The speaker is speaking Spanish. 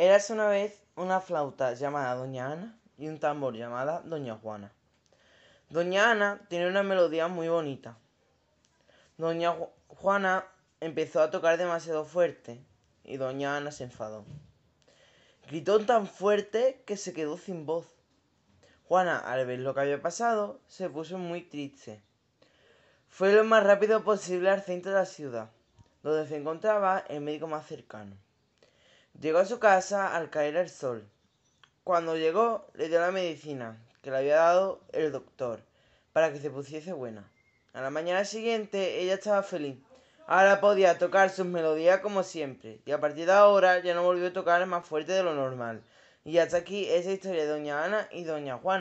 Érase una vez una flauta llamada Doña Ana y un tambor llamada Doña Juana. Doña Ana tenía una melodía muy bonita. Doña Juana empezó a tocar demasiado fuerte y Doña Ana se enfadó. Gritó tan fuerte que se quedó sin voz. Juana, al ver lo que había pasado, se puso muy triste. Fue lo más rápido posible al centro de la ciudad, donde se encontraba el médico más cercano. Llegó a su casa al caer el sol. Cuando llegó, le dio la medicina que le había dado el doctor para que se pusiese buena. A la mañana siguiente ella estaba feliz. Ahora podía tocar sus melodías como siempre, y a partir de ahora ya no volvió a tocar más fuerte de lo normal. Y hasta aquí esa historia de Doña Ana y Doña Juana.